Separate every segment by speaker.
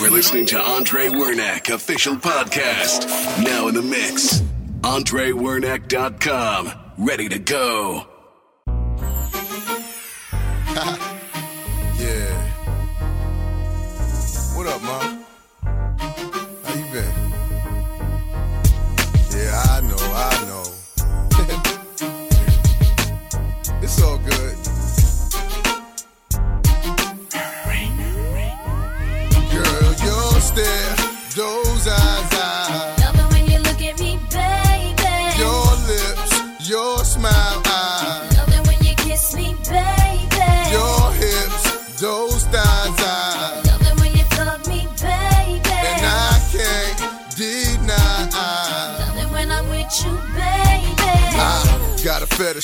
Speaker 1: Are listening to Andre Wernack official podcast. Now in the mix. AndreWernack.com. Ready to go.
Speaker 2: yeah. What up, mom?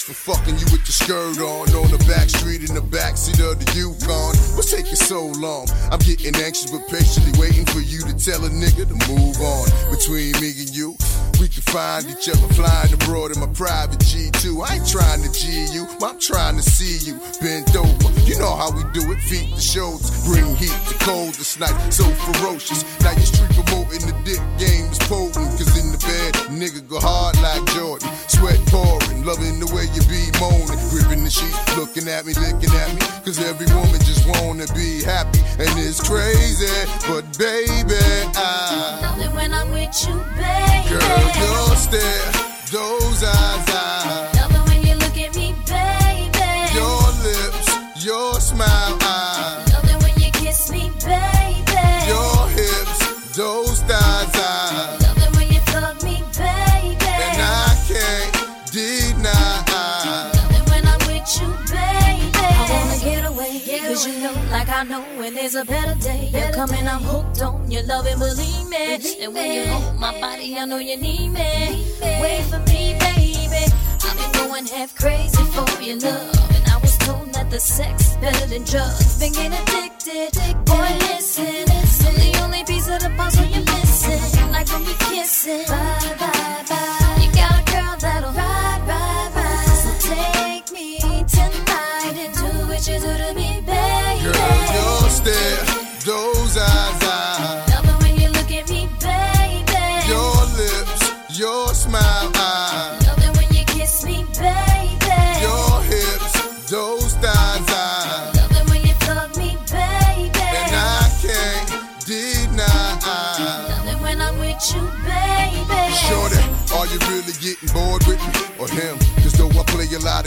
Speaker 2: For fucking you with your skirt on on the back street in the backseat of the Yukon. What's taking so long? I'm getting anxious but patiently waiting for you to tell a nigga to move on. Between me and you, we can find each other flying abroad in my private G2. I ain't trying to G you, I'm trying to see you bent over. You know how we do it, feet to shoulders, bring heat to cold this night, so ferocious. Now your street promoting the dick game is potent, cause in the bed, nigga go hard like Jordan, sweat pouring, loving the way you be moaning, gripping the sheet, looking at me, licking at me, cause every woman just wanna be happy, and it's crazy, but baby, I
Speaker 3: Love it when I'm with you, baby.
Speaker 2: Girl, your stare, those eyes, I I
Speaker 3: know, when there's a better day. You're coming, I'm hooked on your love and believe me. And when you hold my body, I know you need me. Wait for me, baby. I've been going half crazy for your love. And I was told that the sex is better than drugs. Been getting addicted, boy, listen. I'm the only piece of the puzzle you're missing. Like when we kissing. Bye, bye.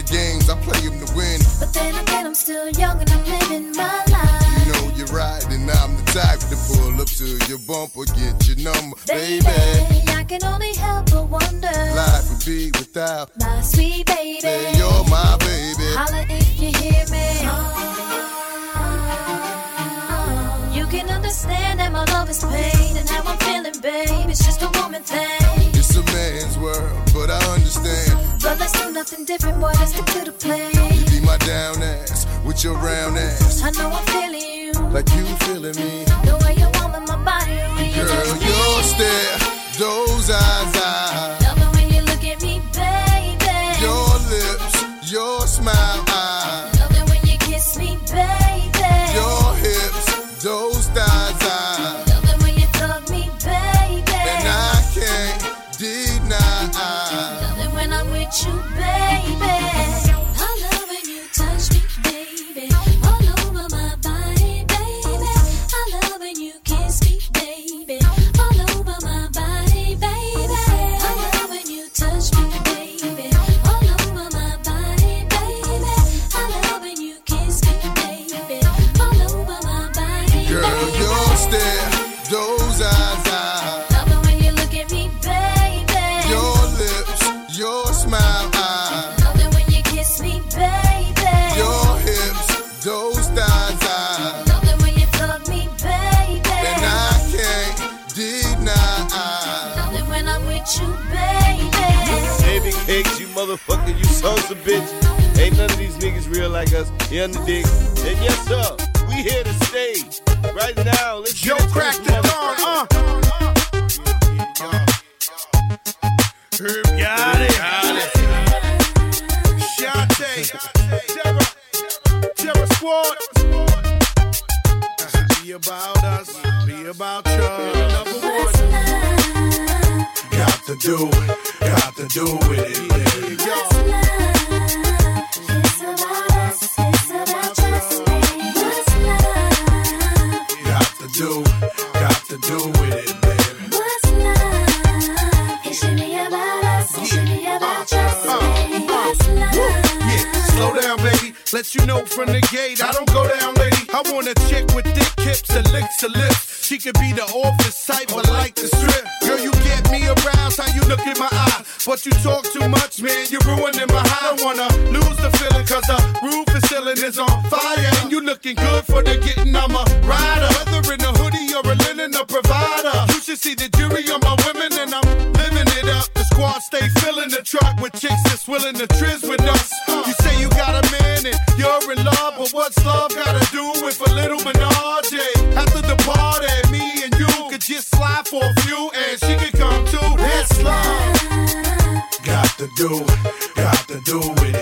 Speaker 2: Games, I play them to win.
Speaker 3: But then again, I'm still young and I'm living my life.
Speaker 2: You know you're right, and I'm the type to pull up to your bumper, get your number,
Speaker 3: Baby,
Speaker 2: baby.
Speaker 3: I can only help but wonder.
Speaker 2: Life would be without.
Speaker 3: My sweet baby.
Speaker 2: Say you're my baby.
Speaker 3: Holla if you hear me. You can understand that my love is pain
Speaker 2: understand.
Speaker 3: But let's do nothing different, boy. Let's stick to the plan.
Speaker 2: You be my down ass with your round ass,
Speaker 3: I know I'm feeling you.
Speaker 2: like you feeling me.
Speaker 3: The way you warm in my body, the way you
Speaker 2: Girl,
Speaker 3: touch me.
Speaker 4: Do, got to do it,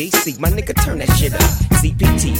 Speaker 5: My
Speaker 6: nigga,
Speaker 7: turn that shit up.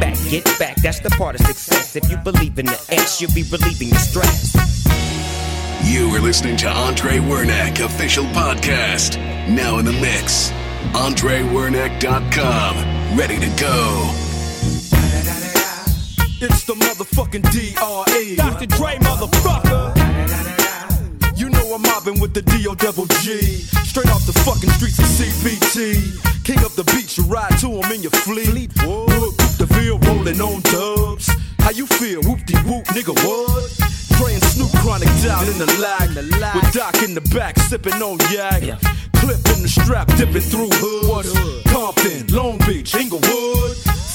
Speaker 7: back, get back, that's the part of success. If you believe in the X, you'll be relieving the stress.
Speaker 1: You are listening to Andre Wernick official podcast. Now in the mix. AndreWernick.com. Ready to go.
Speaker 8: It's the motherfucking D.R.E.
Speaker 6: Dr. Dre, motherfucker.
Speaker 8: You know I'm mobbing with the D.O. Double G. Straight off the fucking streets of CPT. King of the beach, you ride to him in your fleet. Look, whoop rolling on dubs. How you feel? Whoop de whoop, nigga, what? And Snoop chronic down in the lag. With Doc in the back, sipping on yak. Clip in the strap, dipping through hood. Compton, Long Beach, Inglewood.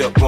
Speaker 9: Up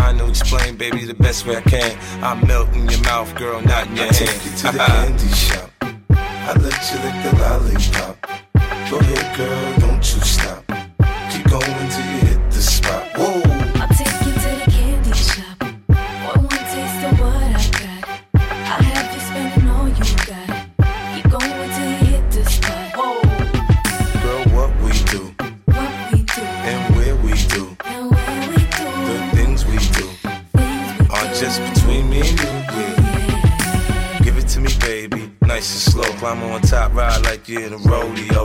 Speaker 9: to explain, baby, the best way I can. I melt in your mouth, girl, not in your
Speaker 4: I
Speaker 9: hand.
Speaker 4: take you to the ah. candy shop. I let you lick the lollipop. Go ahead, girl, don't you stop. Keep going till you
Speaker 9: nice and slow. Climb on top, ride like you in a rodeo.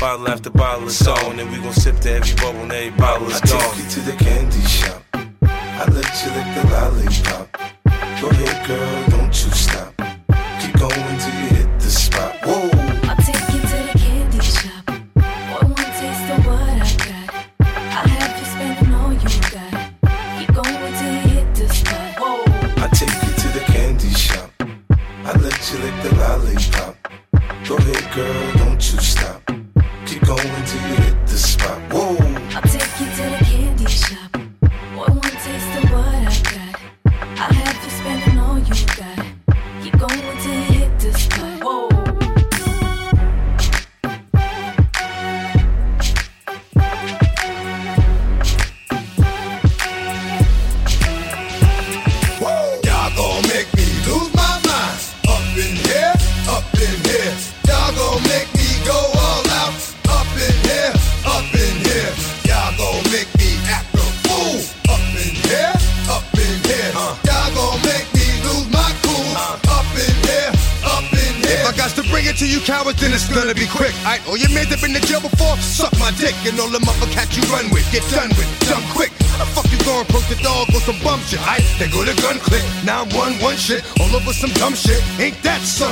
Speaker 9: Bottle after bottle is on, and we gon' sip to every bubble and every bottle is
Speaker 4: I take you to the candy shop. I let you lick the lollipop. Go ahead, girl, don't you stop. Keep going till you hit the spot. Whoa.
Speaker 3: I'll take you to the candy shop. Boy, one taste of what I got. I'll have you spending all you got. Keep going till you hit the spot. Whoa.
Speaker 4: I take you to the candy shop. I let you lick the lollipop. Go ahead, girl,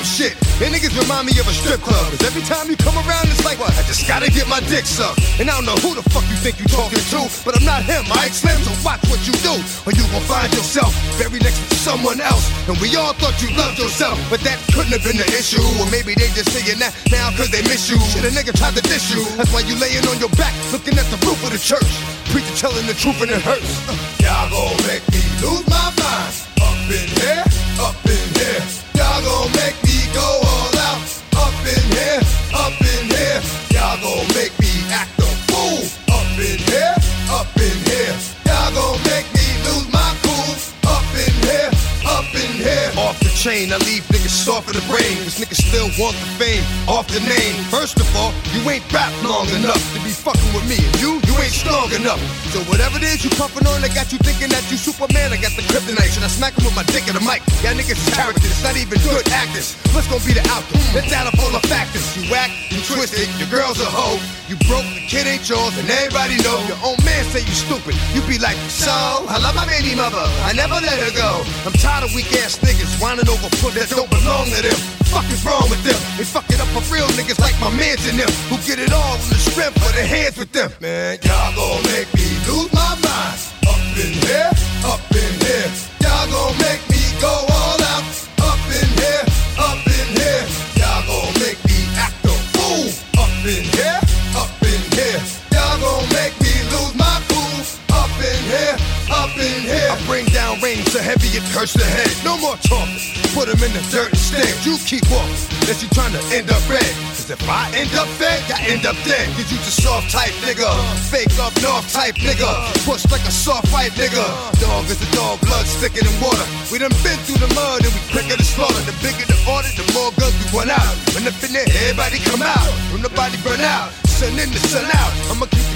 Speaker 6: shit? And niggas remind me of a strip club. Cause every time you come around, it's like, what? I just gotta get my dick sucked. And I don't know who the fuck you think you talking to, but I'm not him, Mike Slim, so watch what you do. Or you gon' find yourself buried next to someone else. And we all thought you loved yourself, but that couldn't have been the issue. Or maybe they just saying that now cause they miss you. Shit, a nigga tried to diss you. That's why you laying on your back, looking at the roof of the church. Preacher telling the truth and it hurts.
Speaker 2: Y'all gon' make me lose my mind. Up in here, up in here. Y'all gon' make me
Speaker 6: chain, I leave niggas soft in the brain. Cause niggas still want the fame off the name. First of all, you ain't rap long enough to be fucking with me. And you, you ain't strong enough. So whatever it is you puffin' on, I got you thinking that you Superman. I got the kryptonite. Should I smack him with my dick in the mic? Y'all niggas is characters, it's not even good actors. What's gonna be the outcome? Let's add up all the factors. You whack, you twisted, your girl's a hoe. You broke, the kid ain't yours, and everybody know. Your own man say you stupid. You be like, so, I love my baby mother. I never let her go. I'm tired of weak ass niggas whining over foot that don't belong to them. Fuck is wrong with them? They fuck it up for real niggas like my mans and them who get it all on the strength of their hands with them.
Speaker 2: Man, y'all gon' make me lose my mind. Up in here, up in here. Y'all gon' make me
Speaker 6: I bring down rain so heavy it hurts the head. No more talking. Put him in the dirt instead. You keep walking. Unless you trying to end up red. Cause if I end up fed, I end up dead. Cause you just soft type nigga. Fake up north type nigga. Push like a soft fight nigga. Dog is a dog, blood thicker than water. We done been through the mud and we quicker to slaughter. The bigger the order, the more guns we run out. When up in there, everybody come out. When nobody burn out. Sun in the sun out. I'ma keep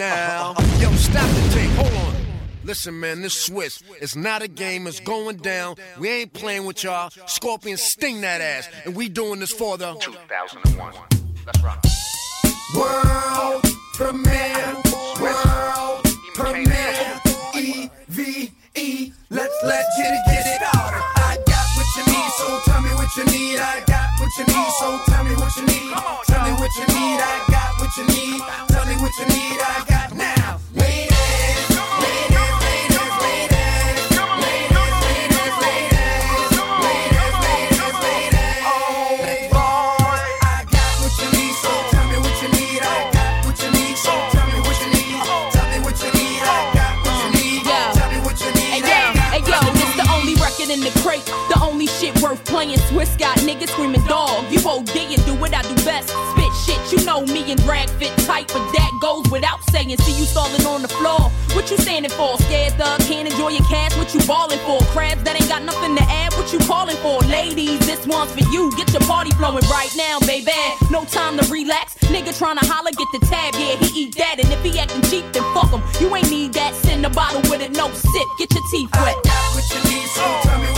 Speaker 6: now. Yo, stop the tape. Hold on. Listen, man, this Swizz. It's not a game. It's going down. We ain't playing with y'all. Scorpion sting that ass. And we doing this for the
Speaker 10: 2001. Let's rock.
Speaker 11: World premiere. World premiere. E V E. Let's let's get it, get it. I tell me what you need. I got what you need, so tell me what you need. Tell me what you need. I got what you need. Tell me what you need. I got You
Speaker 12: for? Scared thug can't enjoy your cash. What you balling for? Crabs that ain't got nothing to add. What you calling for? Ladies, this one's for you. Get your party flowing right now, baby. No time to relax. Nigga tryna holler, get the tab. Yeah, he eat that, and if he actin' cheap, then fuck him. You ain't need that. Send a bottle with it, no sip. Get your teeth wet.
Speaker 11: I got what you need, so tell me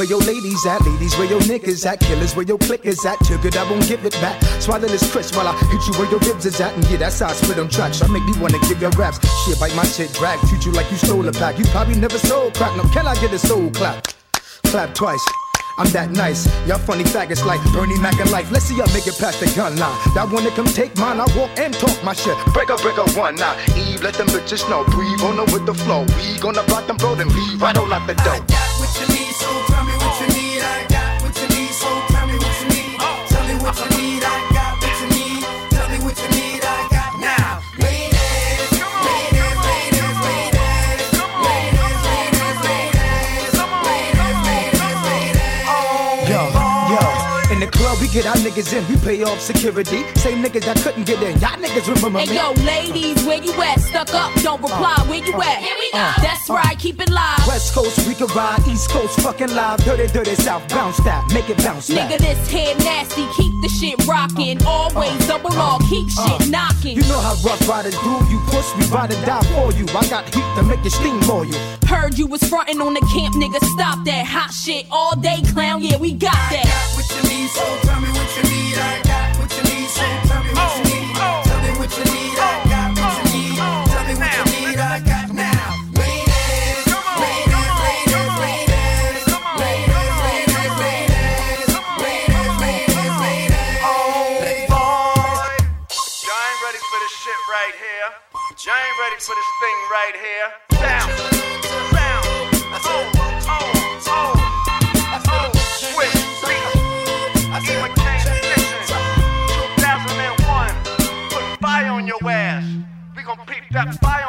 Speaker 13: where your ladies at? Ladies, where your niggas at? Killers, where your clickers at? Took it, I won't give it back. Swallow this crisp while I hit you where your ribs is at. And yeah, that's how I spit on tracks. I make me wanna give your raps. Shit, bite my shit, drag. Treat you like you stole a pack. You probably never sold crack. No, can I get a soul clap? Clap twice. I'm that nice. Y'all funny faggots like Bernie Mac and life. Let's see y'all make it past the gun line. That wanna come take mine, I walk and talk my shit. Break up, break up one now. Eve, let them bitches know. Breathe on them with the flow. We gonna block them, bro, then leave right on out the
Speaker 11: so tell me what you need. I
Speaker 13: like get our niggas in, we pay off security. Same niggas that couldn't get in, y'all niggas remember
Speaker 12: Hey
Speaker 13: me.
Speaker 12: yo, ladies, where you at? Stuck up, don't reply. Uh, where you uh, at? Here we uh, go. That's right, keep it live.
Speaker 13: West Coast we can ride, East Coast fucking live, dirty, dirty South, bounce that, make it bounce
Speaker 12: Nigga,
Speaker 13: back.
Speaker 12: this head nasty, keep the shit rocking. Always double R, keep shit knocking.
Speaker 13: You know how rough riders do, you push, me, ride or die for you. I got heat to make you steam for you.
Speaker 12: Heard you was frontin' on the camp, nigga. Stop that hot shit all day, clown. Yeah, we got that.
Speaker 11: I got what you need, so tell me what you need. I got what you need, so tell me what you need. Tell me what you need. I got what you need. Tell me what you need. I got now.
Speaker 10: Y'all ain't ready for this thing right here.
Speaker 14: got
Speaker 3: five.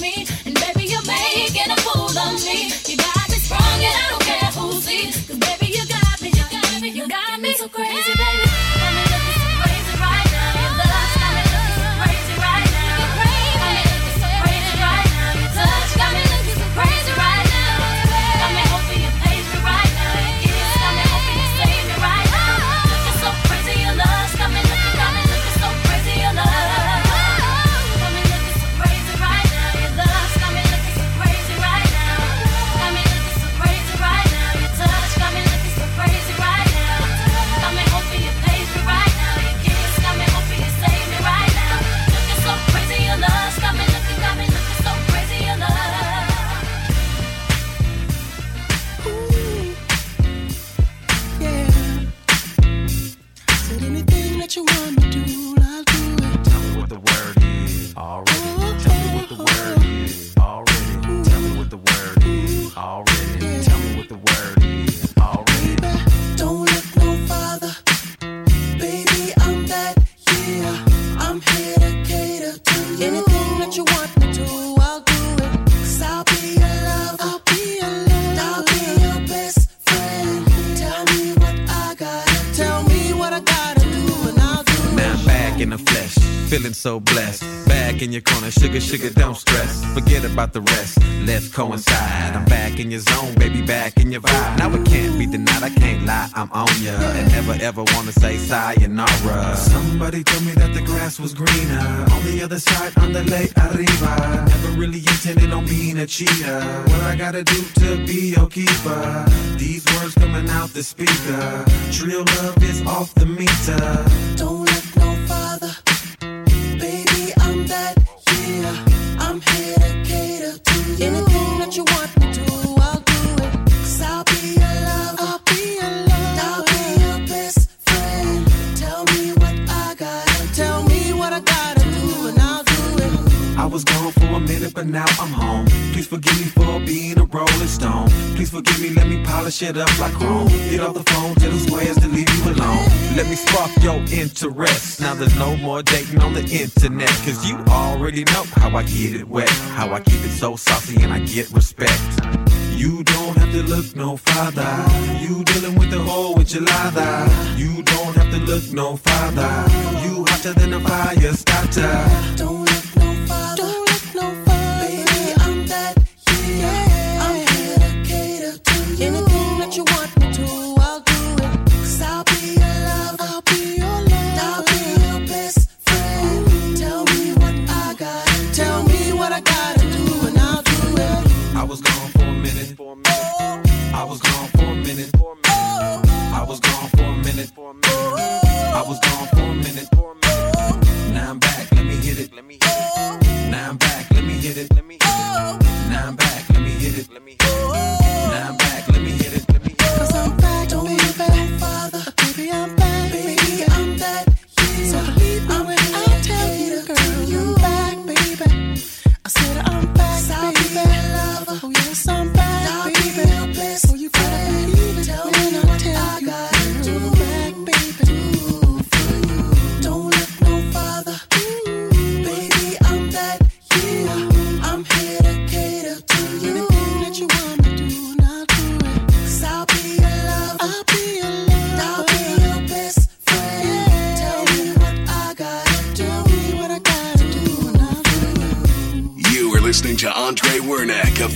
Speaker 3: me.
Speaker 15: sayonara. Somebody told me that the grass was greener on the other side on the lake arriba. Never really intended on being a cheater. What I gotta do to be your keeper? These words coming out the speaker. Trill love is off the meter.
Speaker 16: Don't look no farther, baby. I'm that yeah. I'm here to cater to you. Anything that you want.
Speaker 15: now I'm home. Please forgive me for being a rolling stone. Please forgive me, let me polish it up like chrome. Get off the phone, tell the ways to leave you alone. Let me spark your interest. Now there's no more dating on the internet. Cause you already know how I get it wet. How I keep it so saucy and I get respect. You don't have to look no farther. You dealing with the whole enchilada. You don't have to look no farther. You hotter than a fire starter.
Speaker 16: Don't
Speaker 15: was gone.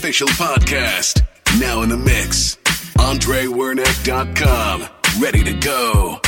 Speaker 1: Official podcast. Now in the mix. AndreWernick.com. Ready to go.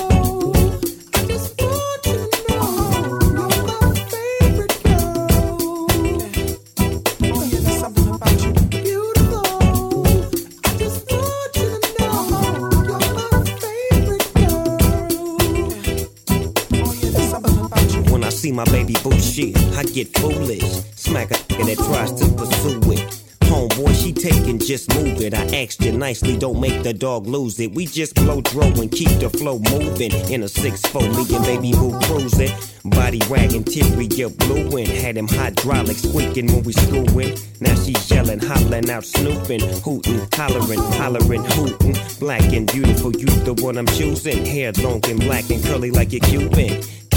Speaker 7: my baby boo shit, I get foolish. Smack a nigga that tries to pursue it. Homeboy, she taking, just move it. I asked you nicely, don't make the dog lose it. We just blow throw and keep the flow moving. In a 6-4, me and baby boo cruising. Body wagging, interior blueing. Had him hydraulic squeaking when we screwing. Now she yelling, hollering out, snooping, hooting, hollering, hollering, hooting. Black and beautiful, you the one I'm choosing. Hair long and black and curly like a Cuban.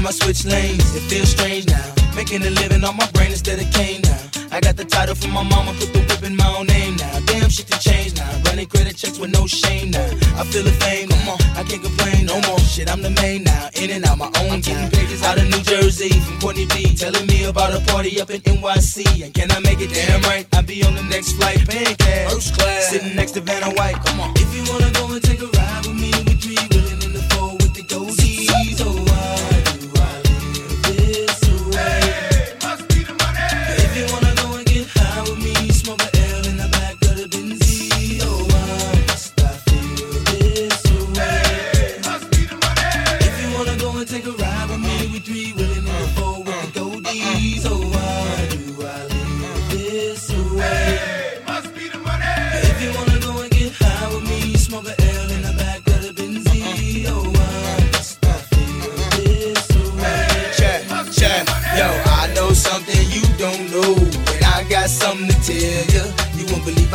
Speaker 17: Time I switch lanes, it feels strange now. Making a living on my brain instead of cane now. I got the title from my mama, put the whip in my own name now. Damn shit to change now. Running credit checks with no shame now. I feel the fame, come on, I can't complain no more. Shit, I'm the main now. In and out my own game. Pages out of New Jersey from Courtney B. Telling me about a party up in NYC. And can I make it damn right? I'll be on the next flight, paying cash. First class. Sitting next to Vanna White, come on. If you wanna go and take a ride with me, we three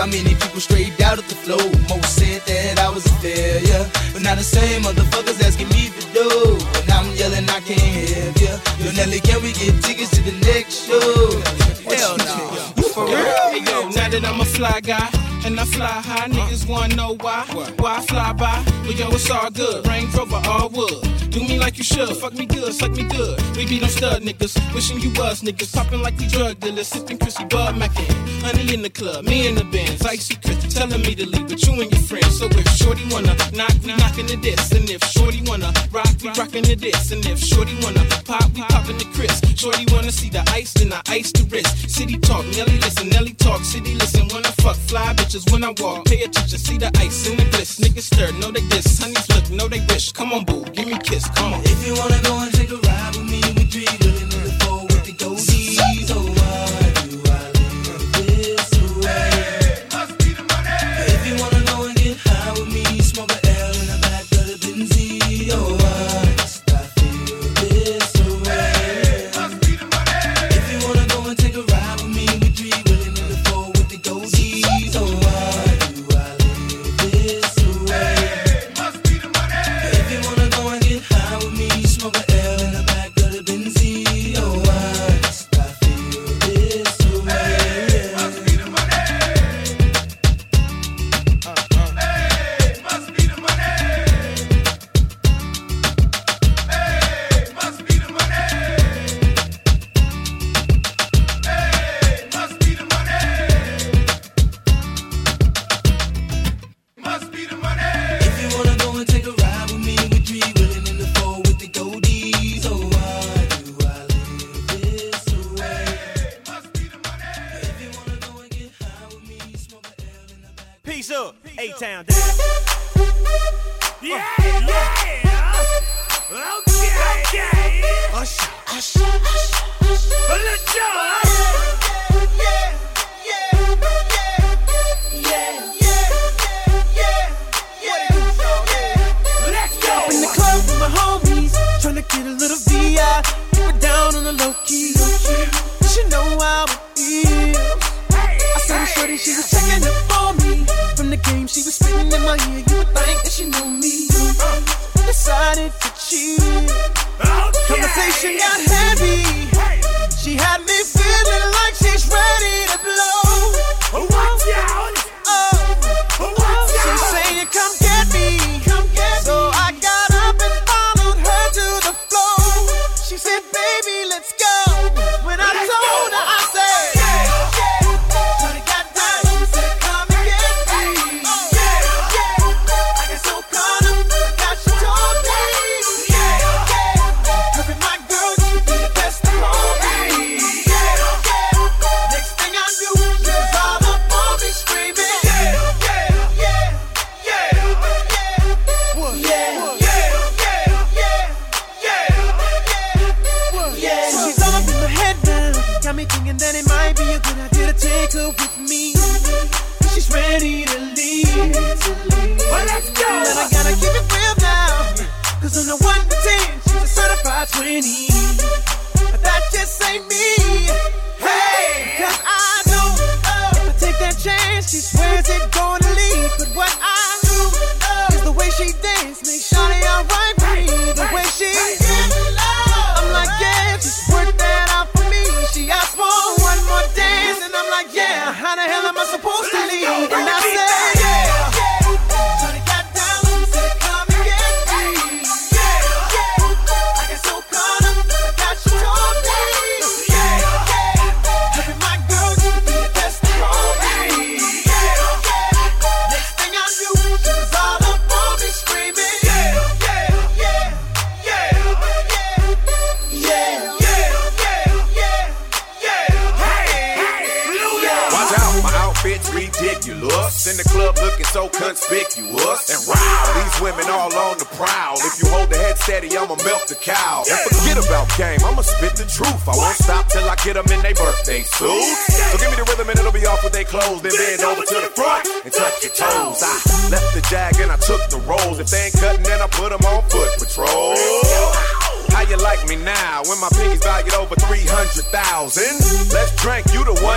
Speaker 17: how many people straight out of the flow. Most said that I was a failure, but now the same motherfuckers asking me for dough, and I'm yelling I can't help ya. Yo, Nelly, can we get tickets to the next show? Hell no.
Speaker 18: You for real? Hey, yo, now that I'm a fly guy. And I fly high, niggas wanna know why. Why I fly by? Well, yo, it's all good. Range Rover, all wood. Do me like you should. Fuck me good, suck me good. We be them stud niggas. Wishing you was niggas. Popping like we drug dealers. Sipping Chrissy Bud Mackin. Honey in the club, me in the Benz. Icy Chris telling me to leave, but you and your friends. So if Shorty wanna knock, we knocking the this. And if Shorty wanna rock, we rocking the this. And if Shorty wanna pop, we popping the Chris. Shorty wanna see the ice, then I ice the wrist. City talk, Nelly listen, Nelly talk. City listen, wanna fuck fly bitches when I walk. Pay attention, see the ice in the bliss. Niggas stir, know they diss. Honeys look, know they wish. Come on, boo, give me a kiss. Come on.
Speaker 17: If you wanna go and take a ride with me, we three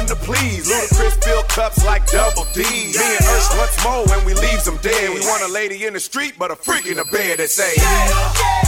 Speaker 19: to
Speaker 20: please. Ludacris fill cups like double D. Me and Ush once more when we leaves them dead. We want a lady in the street, but a freak in the bed that say, Take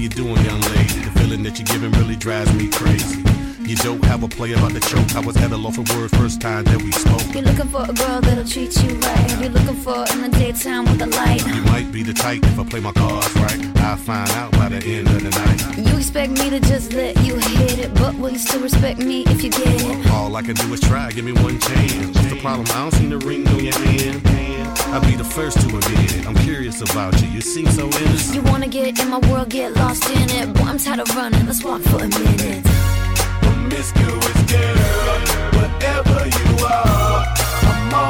Speaker 4: You doing, young lady? The feeling that you're giving really drives me crazy. You don't have a play about the choke. I was at a loss for word first time that we spoke.
Speaker 21: You're looking for a girl that'll treat you right. You're looking for in the daytime with the light.
Speaker 4: You might be the type if I play my cards right. I'll find out by the end of the night.
Speaker 21: You expect me to just let you hit it, but will you still respect me if you get it?
Speaker 4: All I can do is try, give me one chance. What's the problem? I don't see the ring on your hand. I'll be the first to admit it. I'm curious about you. You seem so innocent.
Speaker 21: You wanna get in my world, get lost in it. Boy, I'm tired of running. Let's walk for a minute.
Speaker 3: Promiscuous girl, whatever you are, I'm all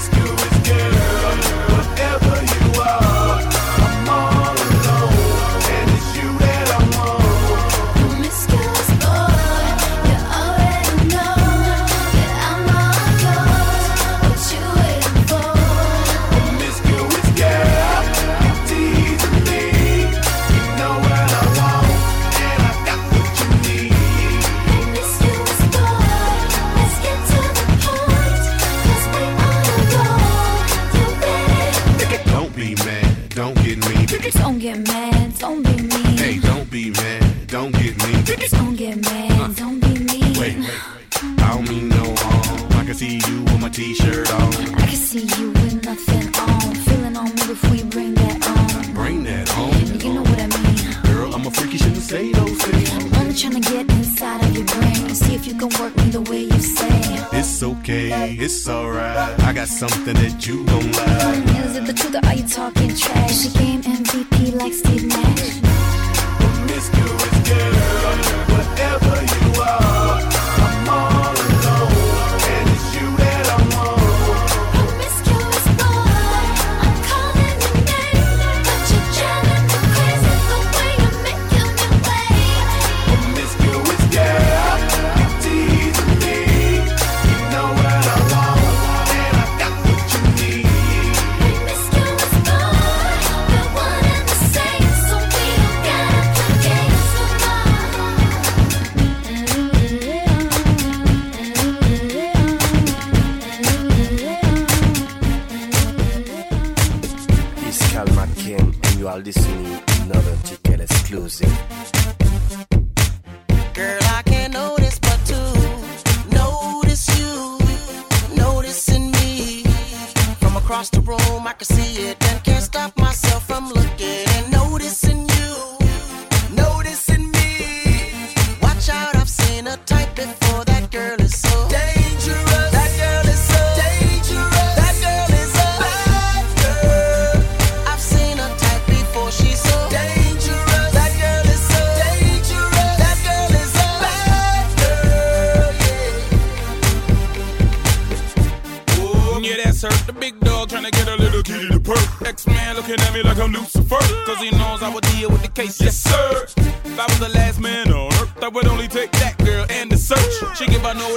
Speaker 21: is do
Speaker 3: is girl, whatever you
Speaker 4: are. okay, it's alright. I got something that you gon' like.
Speaker 3: Is it the truth or are you talking trash? She game MVP like Steve Nash.
Speaker 14: She give her no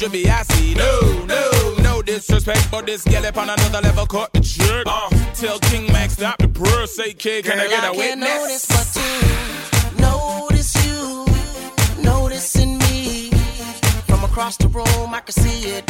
Speaker 17: you
Speaker 14: be assy. No, no, no disrespect, but this gal up on another level caught the trick. Uh, tell King Max stop the purr, say kid, can
Speaker 17: Girl, I get a I
Speaker 14: witness? Can't
Speaker 17: notice but you, notice you, noticing me. From across the room, I can see it.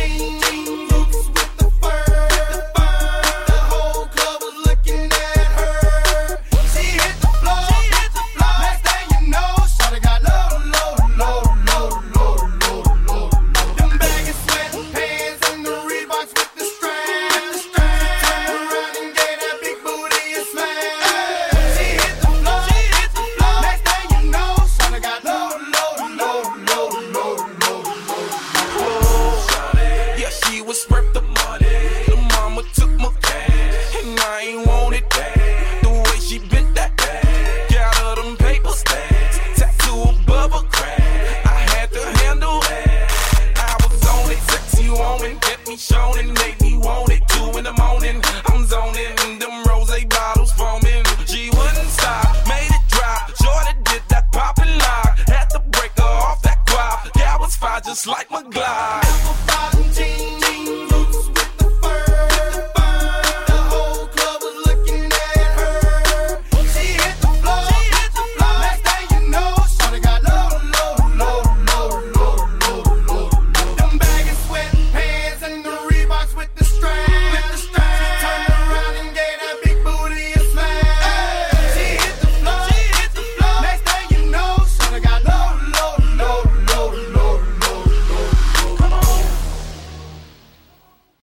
Speaker 22: Singing roots with